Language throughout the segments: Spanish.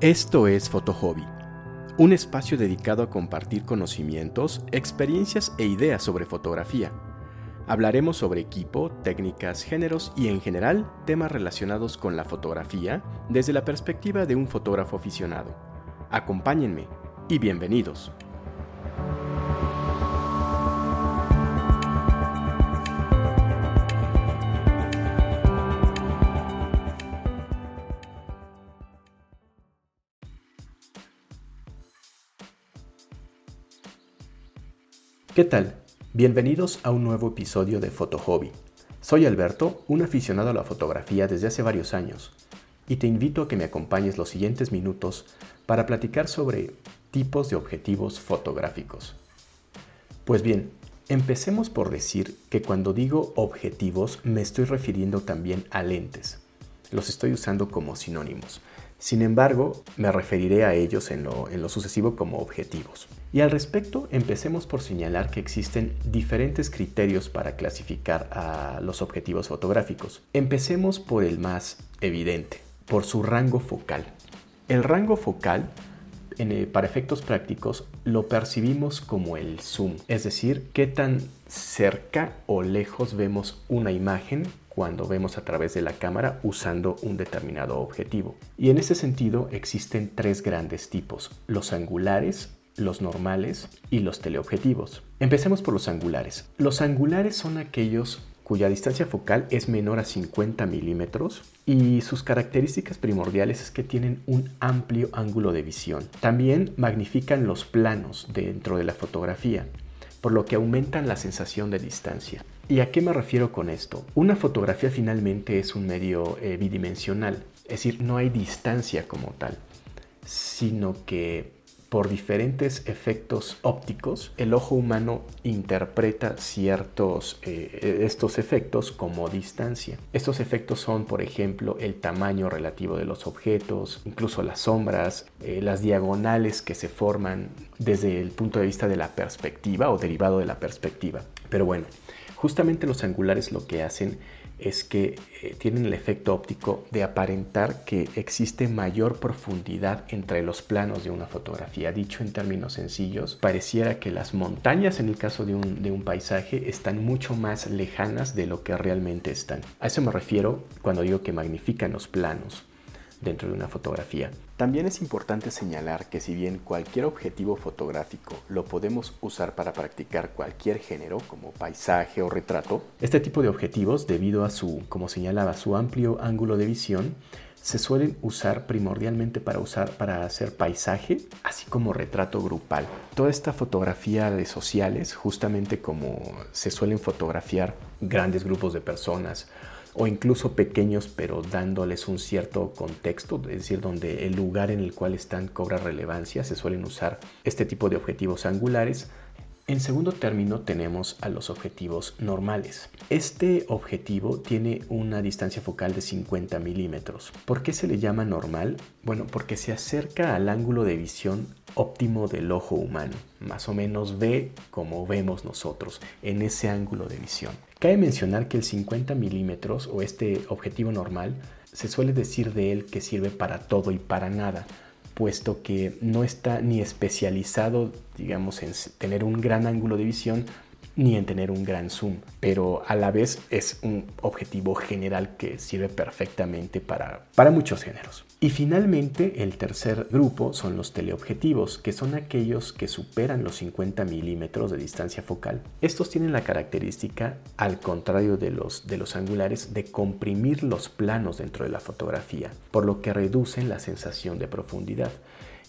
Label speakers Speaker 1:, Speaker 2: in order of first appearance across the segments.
Speaker 1: Esto es Hobby, un espacio dedicado a compartir conocimientos, experiencias e ideas sobre fotografía. Hablaremos sobre equipo, técnicas, géneros y en general temas relacionados con la fotografía desde la perspectiva de un fotógrafo aficionado. Acompáñenme y bienvenidos. ¿Qué tal? Bienvenidos a un nuevo episodio de Foto Hobby. Soy Alberto, un aficionado a la fotografía desde hace varios años, y te invito a que me acompañes los siguientes minutos para platicar sobre tipos de objetivos fotográficos. Pues bien, empecemos por decir que cuando digo objetivos me estoy refiriendo también a lentes. Los estoy usando como sinónimos. Sin embargo, me referiré a ellos en lo, sucesivo como objetivos. Y al respecto, empecemos por señalar que existen diferentes criterios para clasificar a los objetivos fotográficos. Empecemos por el más evidente, por su rango focal. El rango focal eh, para efectos prácticos lo percibimos como el zoom, es decir, qué tan cerca o lejos vemos una imagen cuando vemos a través de la cámara usando un determinado objetivo. Y en ese sentido existen tres grandes tipos, los angulares, los normales y los teleobjetivos. Empecemos por los angulares. Los angulares son aquellos cuya distancia focal es menor a 50 milímetros y sus características primordiales es que tienen un amplio ángulo de visión. También magnifican los planos dentro de la fotografía, por lo que aumentan la sensación de distancia. ¿Y a qué me refiero con esto? Una fotografía finalmente es un medio eh, bidimensional, es decir, no hay distancia como tal, sino que por diferentes efectos ópticos, el ojo humano interpreta ciertos eh, estos efectos como distancia. Estos efectos son, por ejemplo, el tamaño relativo de los objetos, incluso las sombras, eh, las diagonales que se forman desde el punto de vista de la perspectiva o derivado de la perspectiva. Pero bueno, justamente los angulares lo que hacen es que eh, tienen el efecto óptico de aparentar que existe mayor profundidad entre los planos de una fotografía. Dicho en términos sencillos, pareciera que las montañas en el caso de un, de un paisaje están mucho más lejanas de lo que realmente están. A eso me refiero cuando digo que magnifican los planos dentro de una fotografía. También es importante señalar que si bien cualquier objetivo fotográfico lo podemos usar para practicar cualquier género como paisaje o retrato, este tipo de objetivos, debido a su, como señalaba, su amplio ángulo de visión, se suelen usar primordialmente para usar para hacer paisaje, así como retrato grupal. Toda esta fotografía de sociales, justamente como se suelen fotografiar grandes grupos de personas o incluso pequeños pero dándoles un cierto contexto, es decir, donde el lugar en el cual están cobra relevancia, se suelen usar este tipo de objetivos angulares. En segundo término tenemos a los objetivos normales. Este objetivo tiene una distancia focal de 50 milímetros. ¿Por qué se le llama normal? Bueno, porque se acerca al ángulo de visión óptimo del ojo humano. Más o menos ve como vemos nosotros en ese ángulo de visión. Cabe mencionar que el 50 milímetros o este objetivo normal se suele decir de él que sirve para todo y para nada, puesto que no está ni especializado, digamos, en tener un gran ángulo de visión ni en tener un gran zoom, pero a la vez es un objetivo general que sirve perfectamente para, para muchos géneros. Y finalmente, el tercer grupo son los teleobjetivos, que son aquellos que superan los 50 milímetros de distancia focal. Estos tienen la característica, al contrario de los, de los angulares, de comprimir los planos dentro de la fotografía, por lo que reducen la sensación de profundidad.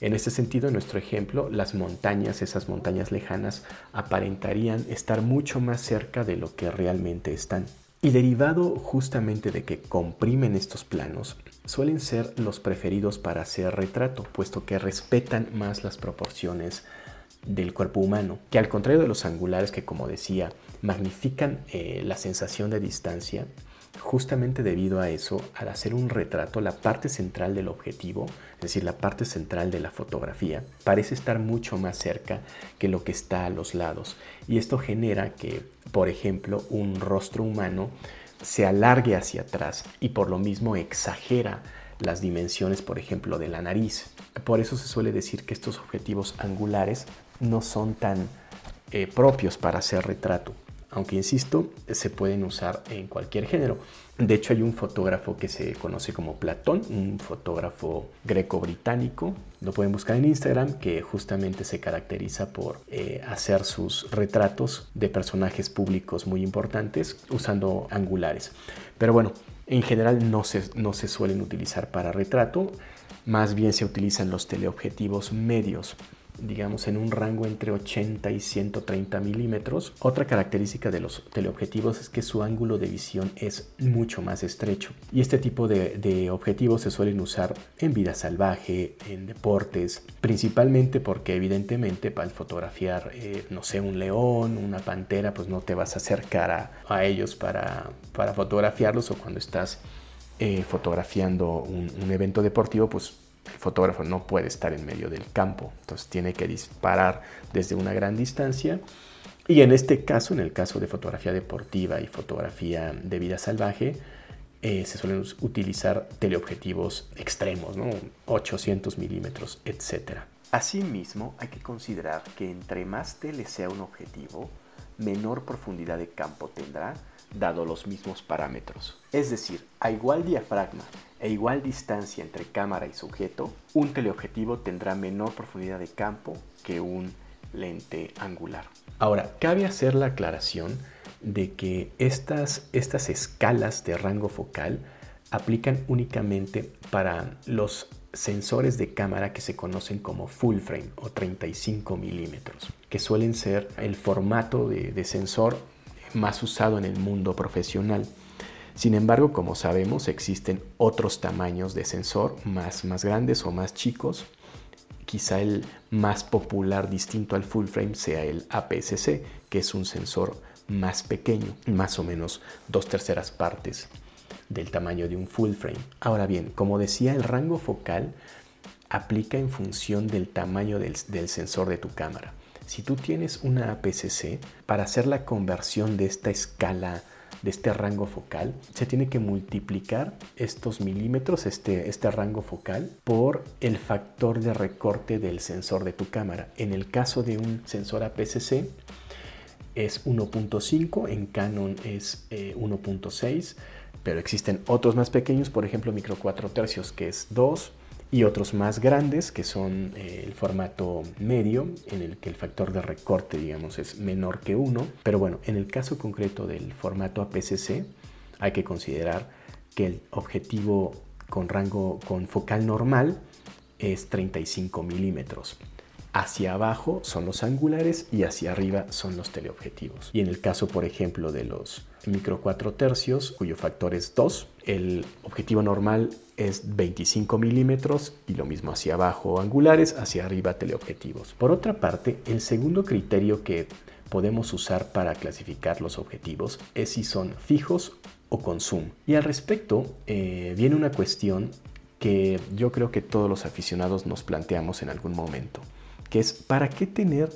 Speaker 1: En este sentido, en nuestro ejemplo, las montañas, esas montañas lejanas, aparentarían estar mucho más cerca de lo que realmente están. Y derivado justamente de que comprimen estos planos, suelen ser los preferidos para hacer retrato, puesto que respetan más las proporciones del cuerpo humano, que al contrario de los angulares que como decía, magnifican eh, la sensación de distancia, Justamente debido a eso, al hacer un retrato, la parte central del objetivo, es decir, la parte central de la fotografía, parece estar mucho más cerca que lo que está a los lados. Y esto genera que, por ejemplo, un rostro humano se alargue hacia atrás y por lo mismo exagera las dimensiones, por ejemplo, de la nariz. Por eso se suele decir que estos objetivos angulares no son tan eh, propios para hacer retrato aunque insisto, se pueden usar en cualquier género. De hecho, hay un fotógrafo que se conoce como Platón, un fotógrafo greco-británico, lo pueden buscar en Instagram, que justamente se caracteriza por eh, hacer sus retratos de personajes públicos muy importantes usando angulares. Pero bueno, en general no se, no se suelen utilizar para retrato, más bien se utilizan los teleobjetivos medios digamos en un rango entre 80 y 130 milímetros. Otra característica de los teleobjetivos es que su ángulo de visión es mucho más estrecho y este tipo de, objetivos se suelen usar en vida salvaje, en deportes, principalmente porque evidentemente para fotografiar, eh, no sé, un león, una pantera, pues no te vas a acercar a, ellos para, fotografiarlos o cuando estás eh, fotografiando un, un evento deportivo, pues el fotógrafo no puede estar en medio del campo, entonces tiene que disparar desde una gran distancia. Y en este caso, en el caso de fotografía deportiva y fotografía de vida salvaje, eh, se suelen utilizar teleobjetivos extremos, ¿no? 800 milímetros, etc. Asimismo, hay que considerar que entre más tele sea un objetivo, menor profundidad de campo tendrá dado los mismos parámetros. Es decir, a igual diafragma e igual distancia entre cámara y sujeto, un teleobjetivo tendrá menor profundidad de campo que un lente angular. Ahora, cabe hacer la aclaración de que estas, estas escalas de rango focal aplican únicamente para los sensores de cámara que se conocen como full frame o 35 milímetros, que suelen ser el formato de, sensor más usado en el mundo profesional. Sin embargo, como sabemos, existen otros tamaños de sensor más, más grandes o más chicos. Quizá el más popular distinto al full frame sea el APS-C, que es un sensor más pequeño, más o menos dos terceras partes del tamaño de un full frame. Ahora bien, como decía, el rango focal aplica en función del tamaño del, sensor de tu cámara. Si tú tienes una APS-C, para hacer la conversión de esta escala, de este rango focal, se tiene que multiplicar estos milímetros, este, este rango focal, por el factor de recorte del sensor de tu cámara. En el caso de un sensor APS-C, es 1.5, en Canon es 1.6, eh, pero existen otros más pequeños, por ejemplo micro 4 tercios que es 2, y otros más grandes que son eh, el formato medio en el que el factor de recorte digamos es menor que 1 pero bueno en el caso concreto del formato APS-C hay que considerar que el objetivo con rango con focal normal es 35 milímetros Hacia abajo son los angulares y hacia arriba son los teleobjetivos. Y en el caso, por ejemplo, de los micro 4 tercios, cuyo factor es 2, el objetivo normal es 25 milímetros y lo mismo hacia abajo angulares, hacia arriba teleobjetivos. Por otra parte, el segundo criterio que podemos usar para clasificar los objetivos es si son fijos o con zoom. Y al respecto eh, viene una cuestión que yo creo que todos los aficionados nos planteamos en algún momento que es ¿para qué tener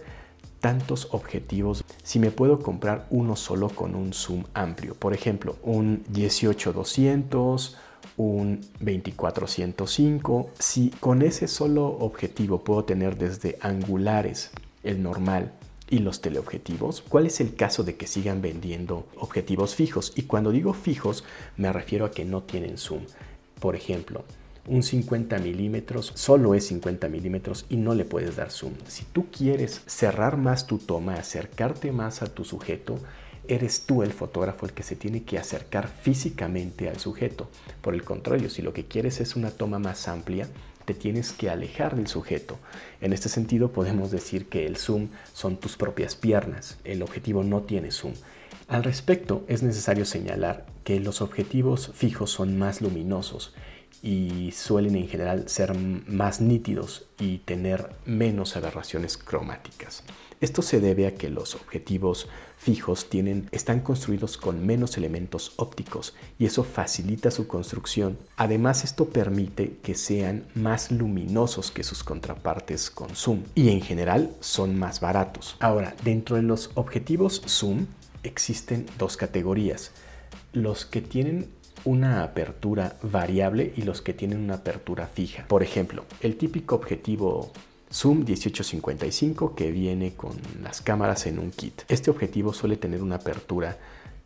Speaker 1: tantos objetivos si me puedo comprar uno solo con un zoom amplio? Por ejemplo, un 18-200, un 24-105. Si con ese solo objetivo puedo tener desde angulares, el normal, y los teleobjetivos? ¿Cuál es el caso de que sigan vendiendo objetivos fijos? Y cuando digo fijos me refiero a que no tienen zoom. Por ejemplo, un 50 milímetros solo es 50 milímetros y no le puedes dar zoom. Si tú quieres cerrar más tu toma, acercarte más a tu sujeto, eres tú el fotógrafo el que se tiene que acercar físicamente al sujeto. Por el contrario, si lo que quieres es una toma más amplia, te tienes que alejar del sujeto. En este sentido podemos decir que el zoom son tus propias piernas, el objetivo no tiene zoom. Al respecto, es necesario señalar que los objetivos fijos son más luminosos y suelen en general ser más nítidos y tener menos aberraciones cromáticas. Esto se debe a que los objetivos fijos tienen, están construidos con menos elementos ópticos y eso facilita su construcción. Además, esto permite que sean más luminosos que sus contrapartes con zoom y en general son más baratos. Ahora, dentro de los objetivos zoom existen dos categorías. Los que tienen una apertura variable y los que tienen una apertura fija. Por ejemplo, el típico objetivo Zoom 1855 que viene con las cámaras en un kit. Este objetivo suele tener una apertura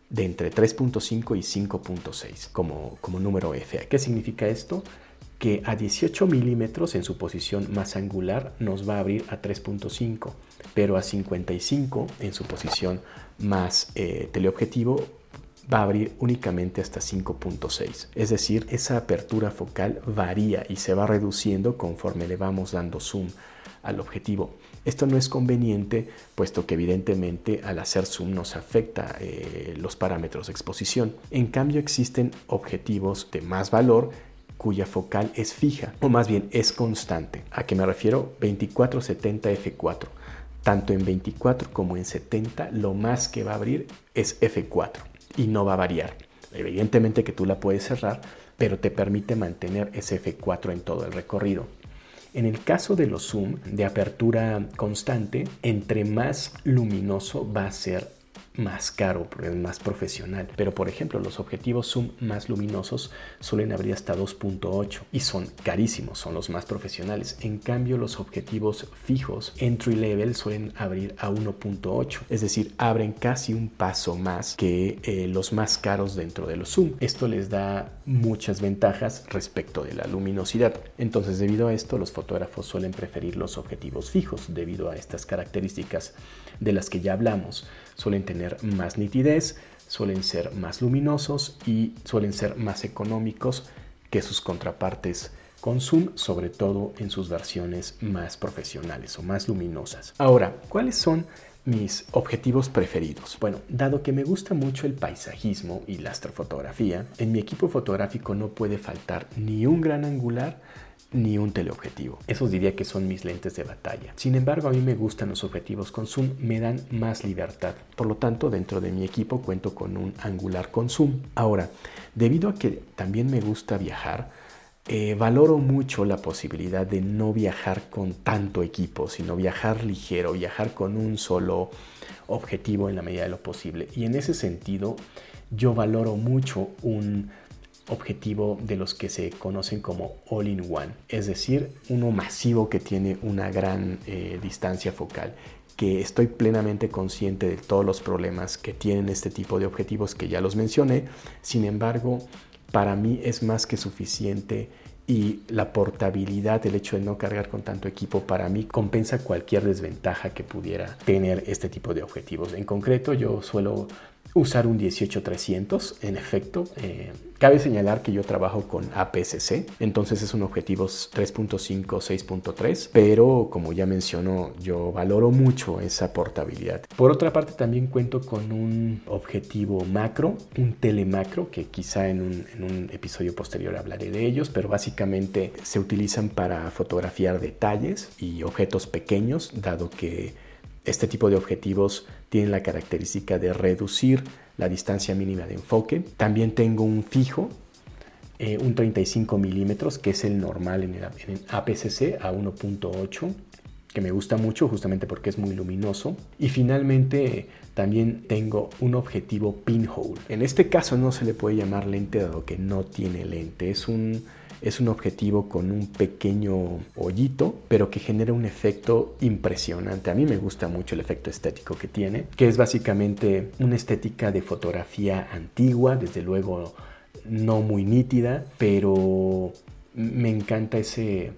Speaker 1: de entre 3.5 y 5.6 como, como número F. ¿Qué significa esto? Que a 18 milímetros en su posición más angular nos va a abrir a 3.5, pero a 55 en su posición más eh, teleobjetivo va a abrir únicamente hasta 5.6. Es decir, esa apertura focal varía y se va reduciendo conforme le vamos dando zoom al objetivo. Esto no es conveniente, puesto que evidentemente al hacer zoom nos afecta eh, los parámetros de exposición. En cambio existen objetivos de más valor cuya focal es fija, o más bien es constante. ¿A qué me refiero? 2470 f4. Tanto en 24 como en 70, lo más que va a abrir es f4 y no va a variar. Evidentemente que tú la puedes cerrar, pero te permite mantener ese f4 en todo el recorrido. En el caso de los zoom de apertura constante, entre más luminoso va a ser más caro, más profesional. Pero por ejemplo, los objetivos zoom más luminosos suelen abrir hasta 2.8 y son carísimos, son los más profesionales. En cambio, los objetivos fijos entry level suelen abrir a 1.8, es decir, abren casi un paso más que eh, los más caros dentro de los zoom. Esto les da muchas ventajas respecto de la luminosidad. Entonces, debido a esto, los fotógrafos suelen preferir los objetivos fijos debido a estas características de las que ya hablamos. Suelen tener más nitidez, suelen ser más luminosos y suelen ser más económicos que sus contrapartes con zoom, sobre todo en sus versiones más profesionales o más luminosas. Ahora, ¿cuáles son mis objetivos preferidos? Bueno, dado que me gusta mucho el paisajismo y la astrofotografía, en mi equipo fotográfico no puede faltar ni un gran angular ni un teleobjetivo. Esos diría que son mis lentes de batalla. Sin embargo, a mí me gustan los objetivos con zoom, me dan más libertad. Por lo tanto, dentro de mi equipo cuento con un angular con zoom. Ahora, debido a que también me gusta viajar, eh, valoro mucho la posibilidad de no viajar con tanto equipo, sino viajar ligero, viajar con un solo objetivo en la medida de lo posible. Y en ese sentido, yo valoro mucho un objetivo de los que se conocen como all-in-one, es decir, uno masivo que tiene una gran eh, distancia focal que estoy plenamente consciente de todos los problemas que tienen este tipo de objetivos que ya los mencioné, sin embargo, para mí es más que suficiente y la portabilidad, el hecho de no cargar con tanto equipo, para mí compensa cualquier desventaja que pudiera tener este tipo de objetivos. En concreto, yo suelo usar un 18300, en efecto. Eh, cabe señalar que yo trabajo con APS-C, entonces es un objetivo 3.5, 6.3, pero como ya mencionó, yo valoro mucho esa portabilidad. Por otra parte, también cuento con un objetivo macro, un telemacro, que quizá en un episodio posterior hablaré de ellos, pero básicamente se utilizan para fotografiar detalles y objetos pequeños, dado que este tipo de objetivos tienen la característica de reducir la distancia mínima de enfoque. También tengo un fijo, eh, un 35 milímetros, que es el normal en el, APS-C a 1.8 que me gusta mucho justamente porque es muy luminoso. Y finalmente también tengo un objetivo pinhole. En este caso no se le puede llamar lente dado que no tiene lente. Es un es un objetivo con un pequeño hoyito, pero que genera un efecto impresionante. A mí me gusta mucho el efecto estético que tiene, que es básicamente una estética de fotografía antigua, desde luego no muy nítida, pero me encanta ese,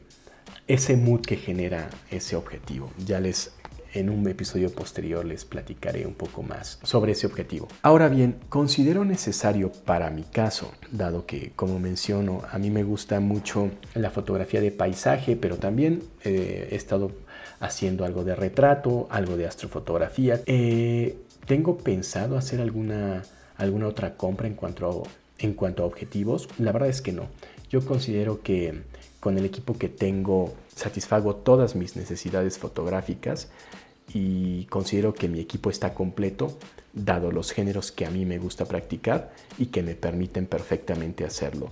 Speaker 1: ese mood que genera ese objetivo. Ya les en un episodio posterior les platicaré un poco más sobre ese objetivo. Ahora bien, considero necesario para mi caso, dado que, como menciono, a mí me gusta mucho la fotografía de paisaje, pero también eh, he estado haciendo algo de retrato, algo de astrofotografía. Eh, tengo pensado hacer alguna, alguna otra compra en cuanto, en cuanto a objetivos. La verdad es que no. Yo considero que con el equipo que tengo satisfago todas mis necesidades fotográficas y considero que mi equipo está completo dado los géneros que a mí me gusta practicar y que me permiten perfectamente hacerlo.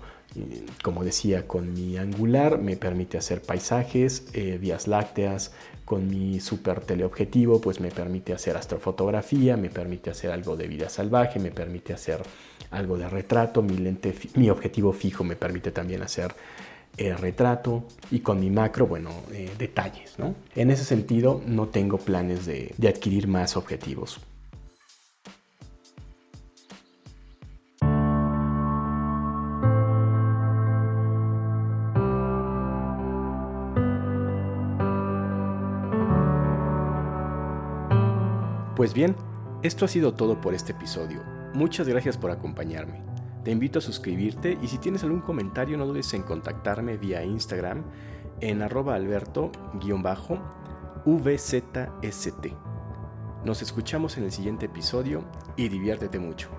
Speaker 1: como decía, con mi angular me permite hacer paisajes, eh, vías lácteas, con mi super teleobjetivo pues me permite hacer astrofotografía, me permite hacer algo de vida salvaje, me permite hacer algo de retrato, mi lente, mi objetivo fijo me permite también hacer eh, retrato y con mi macro, bueno, eh, detalles, ¿no? En ese sentido no tengo planes de adquirir más objetivos. Pues bien, esto ha sido todo por este episodio. Muchas gracias por acompañarme. Te invito a suscribirte y si tienes algún comentario no dudes en contactarme vía Instagram en arroba alberto-vzst. Nos escuchamos en el siguiente episodio y diviértete mucho.